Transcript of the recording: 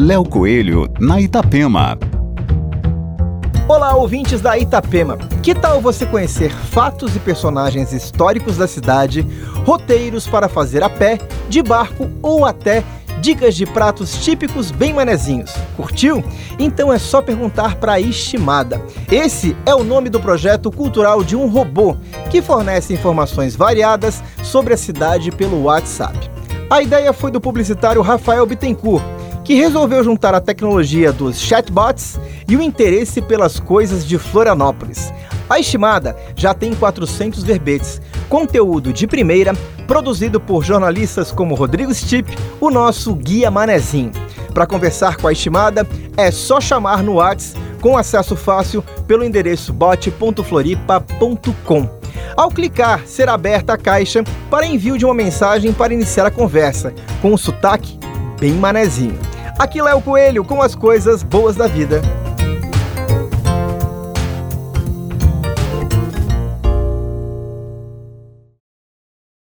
Léo Coelho, na Itapema. Olá, ouvintes da Itapema. Que tal você conhecer fatos e personagens históricos da cidade, roteiros para fazer a pé, de barco ou até dicas de pratos típicos bem manezinhos. Curtiu? Então é só perguntar para a Estimada. Esse é o nome do projeto cultural de um robô que fornece informações variadas sobre a cidade pelo WhatsApp. A ideia foi do publicitário Rafael Bittencourt, que resolveu juntar a tecnologia dos chatbots e o interesse pelas coisas de Florianópolis. A estimada já tem 400 verbetes, conteúdo de primeira, produzido por jornalistas como Rodrigo Stipp, o nosso Guia Manezinho. Para conversar com a estimada, é só chamar no WhatsApp com acesso fácil pelo endereço bot.floripa.com. Ao clicar, será aberta a caixa para envio de uma mensagem para iniciar a conversa, com um sotaque bem manezinho. Aqui é o Coelho com as coisas boas da vida.